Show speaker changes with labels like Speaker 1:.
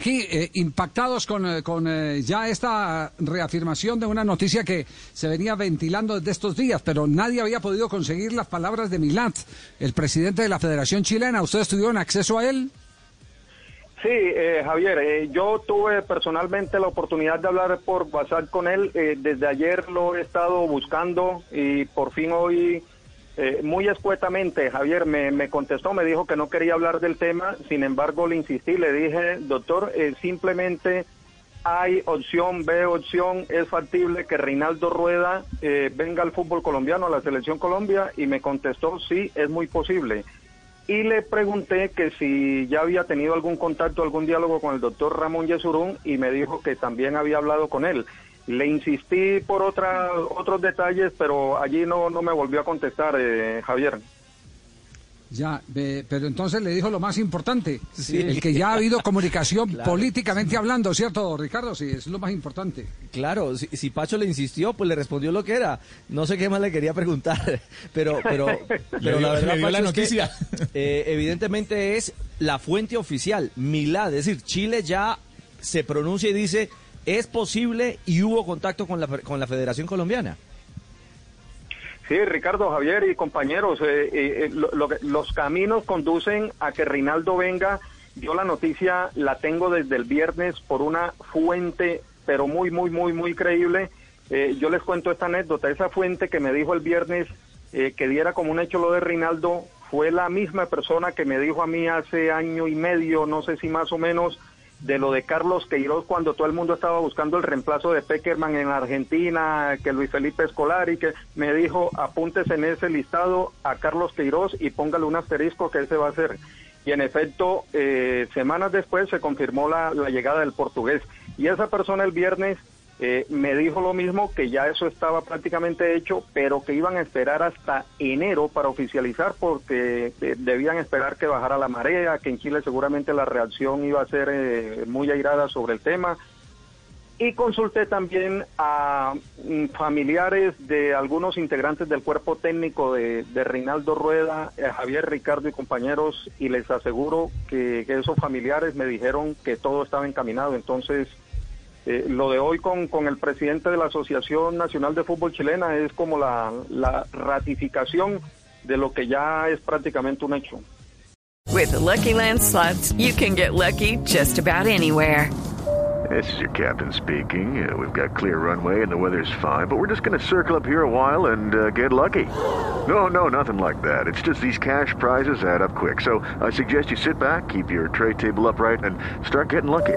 Speaker 1: Aquí, eh, impactados con, eh, con eh, ya esta reafirmación de una noticia que se venía ventilando desde estos días, pero nadie había podido conseguir las palabras de Milat, el presidente de la Federación Chilena. ¿Ustedes tuvieron acceso a él?
Speaker 2: Sí, eh, Javier, eh, yo tuve personalmente la oportunidad de hablar por WhatsApp con él. Eh, desde ayer lo he estado buscando y por fin hoy, eh, muy escuetamente, Javier me, contestó, me dijo que no quería hablar del tema. Sin embargo, le insistí, le dije, doctor, eh, simplemente hay opción, B opción, es factible que Reinaldo Rueda eh, venga al fútbol colombiano, a la selección Colombia, y me contestó, sí, es muy posible y le pregunté que si ya había tenido algún contacto, algún diálogo con el doctor Ramón Yesurún y me dijo que también había hablado con él. Le insistí por otra, otros detalles, pero allí no, no me volvió a contestar, eh, Javier.
Speaker 1: Ya, eh, pero entonces le dijo lo más importante, el que ya ha habido comunicación políticamente hablando, ¿cierto, Ricardo? Sí, es lo más importante.
Speaker 3: Claro, si, si Pacho le insistió, pues le respondió lo que era. No sé qué más le quería preguntar, pero, pero, pero la verdad, Pacho,
Speaker 4: la
Speaker 3: es
Speaker 4: noticia.
Speaker 3: que, eh, evidentemente es la fuente oficial, Milad, es decir, Chile ya se pronuncia y dice es posible y hubo contacto con la, con la Federación Colombiana.
Speaker 2: Sí, Ricardo, Javier y compañeros, eh, eh, lo- lo que- los caminos conducen a que Reinaldo venga. Yo la noticia la tengo desde el viernes por una fuente, pero muy, muy, muy, muy creíble. Eh, yo les cuento esta anécdota. Esa fuente que me dijo el viernes eh, que diera como un hecho lo de Reinaldo fue la misma persona que me dijo a mí hace año y medio, no sé si más o menos, de lo de Carlos Queiroz cuando todo el mundo estaba buscando el reemplazo de Peckerman en Argentina, que Luis Felipe Escolar y que me dijo apúntese en ese listado a Carlos Queiroz y póngale un asterisco que ese va a ser. Y en efecto, eh, semanas después se confirmó la, la llegada del portugués. Y esa persona el viernes eh, me dijo lo mismo, que ya eso estaba prácticamente hecho, pero que iban a esperar hasta enero para oficializar porque eh, debían esperar que bajara la marea, que en Chile seguramente la reacción iba a ser eh, muy airada sobre el tema. Y consulté también a mm, familiares de algunos integrantes del cuerpo técnico de, de Reinaldo Rueda, eh, Javier Ricardo y compañeros, y les aseguro que, que esos familiares me dijeron que todo estaba encaminado. Entonces, eh, lo de hoy con, con el presidente de la Asociación Nacional de Fútbol Chilena es como la, la ratificación de lo que ya es prácticamente un hecho.
Speaker 5: With the Lucky Land slots, you can get lucky just about anywhere.
Speaker 6: This is your captain speaking. Uh, we've got clear runway and the weather's fine, but we're just going to circle up here a while and uh, get lucky. No, no, nothing like that. It's just these cash prizes add up quick. So I suggest you sit back, keep your tray table upright, and start getting lucky.